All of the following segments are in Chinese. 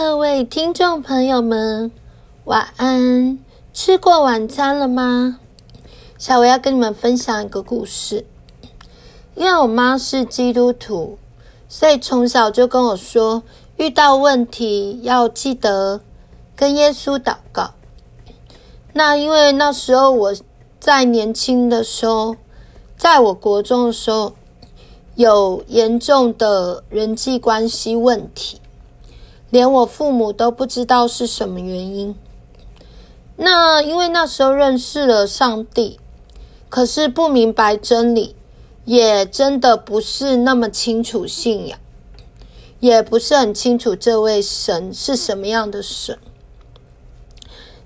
各位听众朋友们，晚安！吃过晚餐了吗？小维要跟你们分享一个故事。因为我妈是基督徒，所以从小就跟我说，遇到问题要记得跟耶稣祷告。那因为那时候我在年轻的时候，在我国中的时候，有严重的人际关系问题。连我父母都不知道是什么原因。那因为那时候认识了上帝，可是不明白真理，也真的不是那么清楚信仰，也不是很清楚这位神是什么样的神。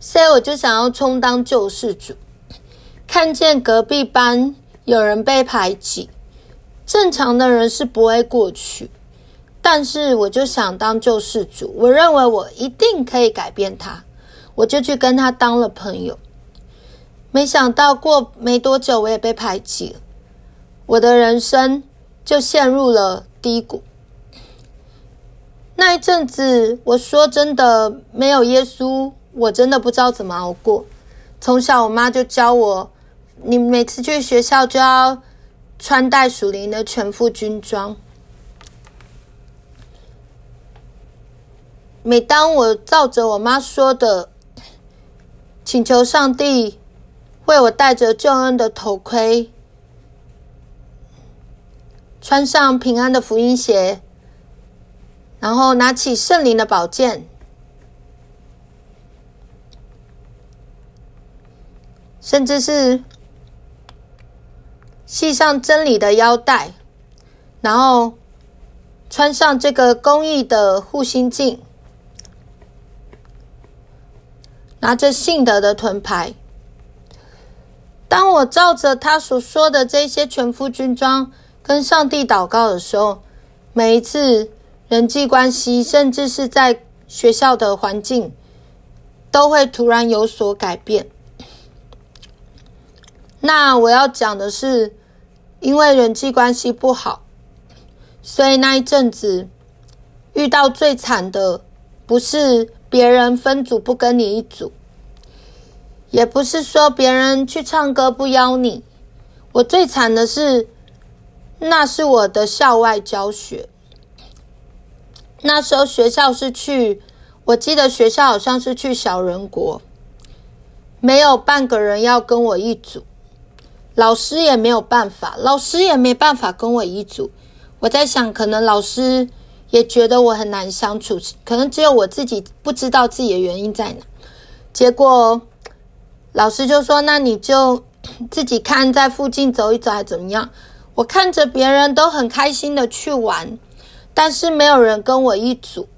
所以我就想要充当救世主，看见隔壁班有人被排挤，正常的人是不会过去。但是我就想当救世主，我认为我一定可以改变他，我就去跟他当了朋友。没想到过没多久，我也被排挤了，我的人生就陷入了低谷。那一阵子，我说真的，没有耶稣，我真的不知道怎么熬过。从小我妈就教我，你每次去学校就要穿戴属灵的全副军装。每当我照着我妈说的，请求上帝为我戴着救恩的头盔，穿上平安的福音鞋，然后拿起圣灵的宝剑，甚至是系上真理的腰带，然后穿上这个公益的护心镜。拿着信德的盾牌，当我照着他所说的这些全副军装跟上帝祷告的时候，每一次人际关系，甚至是在学校的环境，都会突然有所改变。那我要讲的是，因为人际关系不好，所以那一阵子遇到最惨的不是。别人分组不跟你一组，也不是说别人去唱歌不邀你。我最惨的是，那是我的校外教学。那时候学校是去，我记得学校好像是去小人国，没有半个人要跟我一组，老师也没有办法，老师也没办法跟我一组。我在想，可能老师。也觉得我很难相处，可能只有我自己不知道自己的原因在哪。结果老师就说：“那你就 自己看，在附近走一走，还怎么样？”我看着别人都很开心的去玩，但是没有人跟我一组。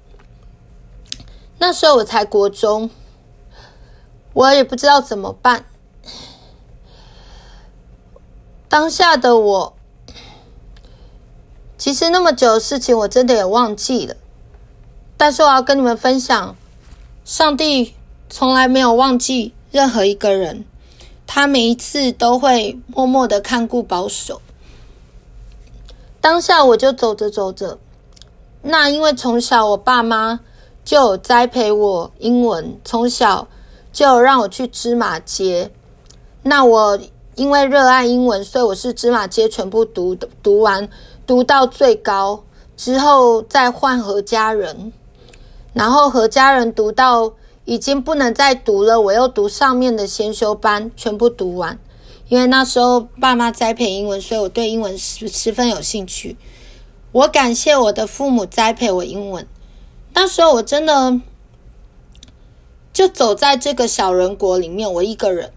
那时候我才国中，我也不知道怎么办。当下的我。其实那么久的事情，我真的也忘记了。但是我要跟你们分享，上帝从来没有忘记任何一个人，他每一次都会默默的看顾保守。当下我就走着走着，那因为从小我爸妈就有栽培我英文，从小就有让我去芝麻街。那我因为热爱英文，所以我是芝麻街全部读读完。读到最高之后，再换何家人，然后何家人读到已经不能再读了，我又读上面的先修班，全部读完。因为那时候爸妈栽培英文，所以我对英文十十分有兴趣。我感谢我的父母栽培我英文。那时候我真的就走在这个小人国里面，我一个人。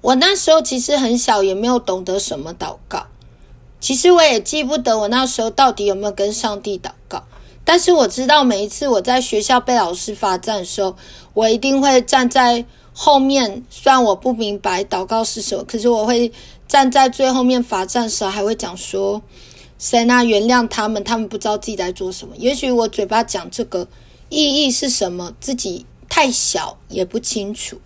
我那时候其实很小，也没有懂得什么祷告。其实我也记不得我那时候到底有没有跟上帝祷告，但是我知道每一次我在学校被老师罚站的时候，我一定会站在后面。虽然我不明白祷告是什么，可是我会站在最后面罚站的时候，还会讲说：“神啊，原谅他们，他们不知道自己在做什么。”也许我嘴巴讲这个意义是什么，自己太小也不清楚。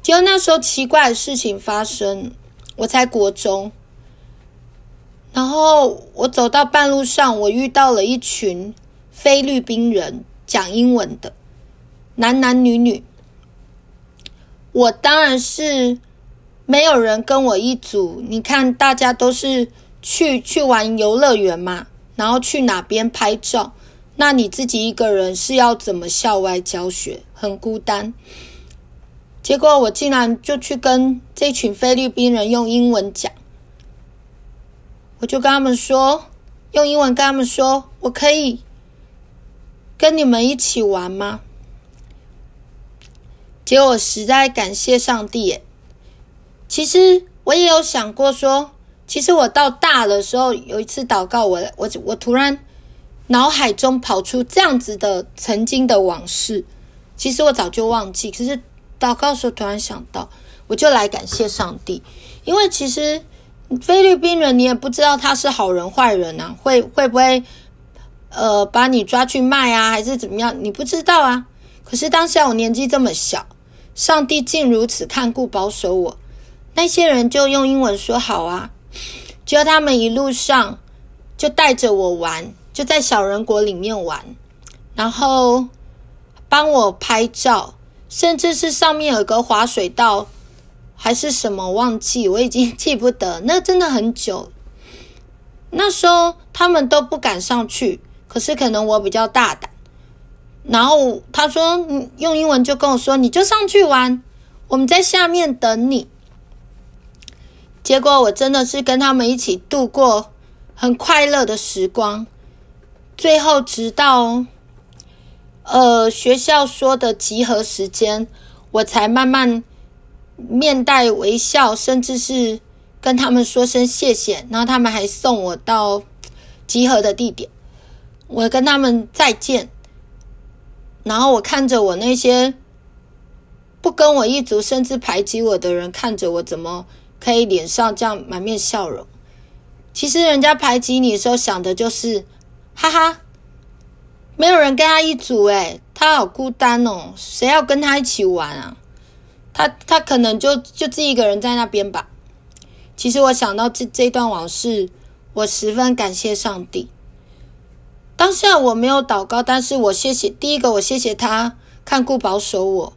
结果那时候奇怪的事情发生，我在国中。然后我走到半路上，我遇到了一群菲律宾人讲英文的，男男女女。我当然是没有人跟我一组。你看，大家都是去去玩游乐园嘛，然后去哪边拍照。那你自己一个人是要怎么校外教学？很孤单。结果我竟然就去跟这群菲律宾人用英文讲，我就跟他们说，用英文跟他们说，我可以跟你们一起玩吗？结果实在感谢上帝耶。其实我也有想过说，其实我到大的时候有一次祷告我，我我我突然脑海中跑出这样子的曾经的往事。其实我早就忘记，可是祷告的时候突然想到，我就来感谢上帝。因为其实菲律宾人你也不知道他是好人坏人啊，会会不会呃把你抓去卖啊，还是怎么样？你不知道啊。可是当下我年纪这么小。上帝竟如此看顾保守我，那些人就用英文说好啊，就他们一路上就带着我玩，就在小人国里面玩，然后帮我拍照，甚至是上面有个滑水道，还是什么忘记，我已经记不得，那真的很久。那时候他们都不敢上去，可是可能我比较大胆。然后他说：“用英文就跟我说，你就上去玩，我们在下面等你。”结果我真的是跟他们一起度过很快乐的时光。最后直到呃学校说的集合时间，我才慢慢面带微笑，甚至是跟他们说声谢谢。然后他们还送我到集合的地点，我跟他们再见。然后我看着我那些不跟我一组，甚至排挤我的人，看着我怎么可以脸上这样满面笑容。其实人家排挤你的时候，想的就是，哈哈，没有人跟他一组，诶，他好孤单哦，谁要跟他一起玩啊？他他可能就就自己一个人在那边吧。其实我想到这这段往事，我十分感谢上帝。当下我没有祷告，但是我谢谢第一个，我谢谢他看顾保守我，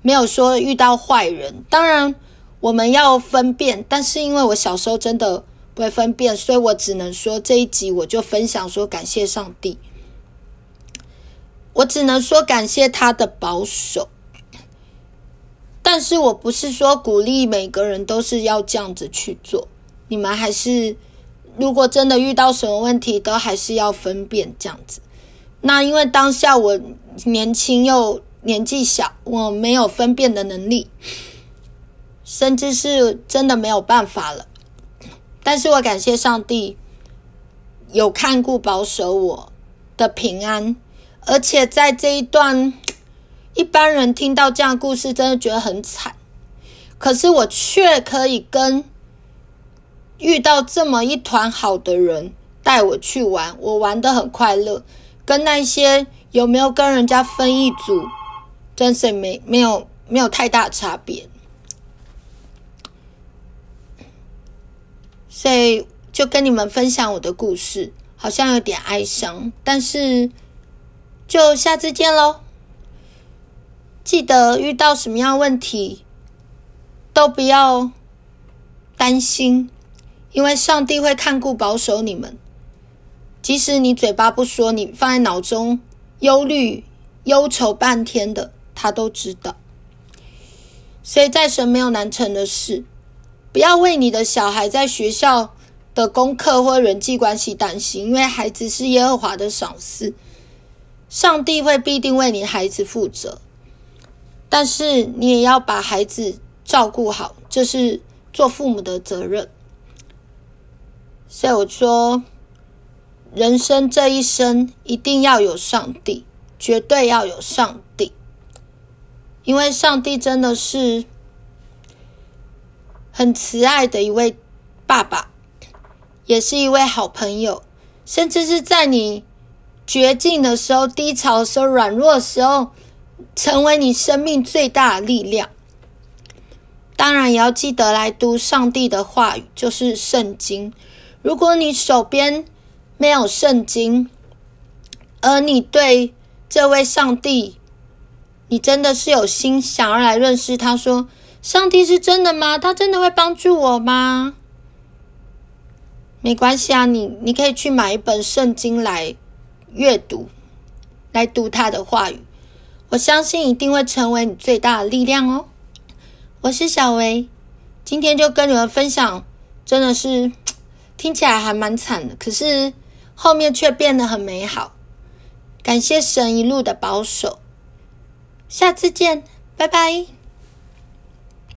没有说遇到坏人。当然我们要分辨，但是因为我小时候真的不会分辨，所以我只能说这一集我就分享说感谢上帝，我只能说感谢他的保守。但是我不是说鼓励每个人都是要这样子去做，你们还是。如果真的遇到什么问题，都还是要分辨这样子。那因为当下我年轻又年纪小，我没有分辨的能力，甚至是真的没有办法了。但是我感谢上帝有看顾保守我的平安，而且在这一段一般人听到这样的故事，真的觉得很惨。可是我却可以跟。遇到这么一团好的人带我去玩，我玩的很快乐，跟那些有没有跟人家分一组，真是没没有没有太大差别。所以就跟你们分享我的故事，好像有点哀伤，但是就下次见喽。记得遇到什么样问题，都不要担心。因为上帝会看顾保守你们，即使你嘴巴不说，你放在脑中忧虑、忧愁半天的，他都知道。所以在神没有难成的事，不要为你的小孩在学校的功课或人际关系担心，因为孩子是耶和华的赏赐，上帝会必定为你孩子负责。但是你也要把孩子照顾好，这是做父母的责任。所以我说，人生这一生一定要有上帝，绝对要有上帝，因为上帝真的是很慈爱的一位爸爸，也是一位好朋友，甚至是在你绝境的时候、低潮的时候、软弱的时候，成为你生命最大的力量。当然，也要记得来读上帝的话语，就是圣经。如果你手边没有圣经，而你对这位上帝，你真的是有心想要来认识他，说上帝是真的吗？他真的会帮助我吗？没关系啊，你你可以去买一本圣经来阅读，来读他的话语。我相信一定会成为你最大的力量哦。我是小薇，今天就跟你们分享，真的是 听起来还蛮惨的，可是后面却变得很美好。感谢神一路的保守，下次见，拜拜。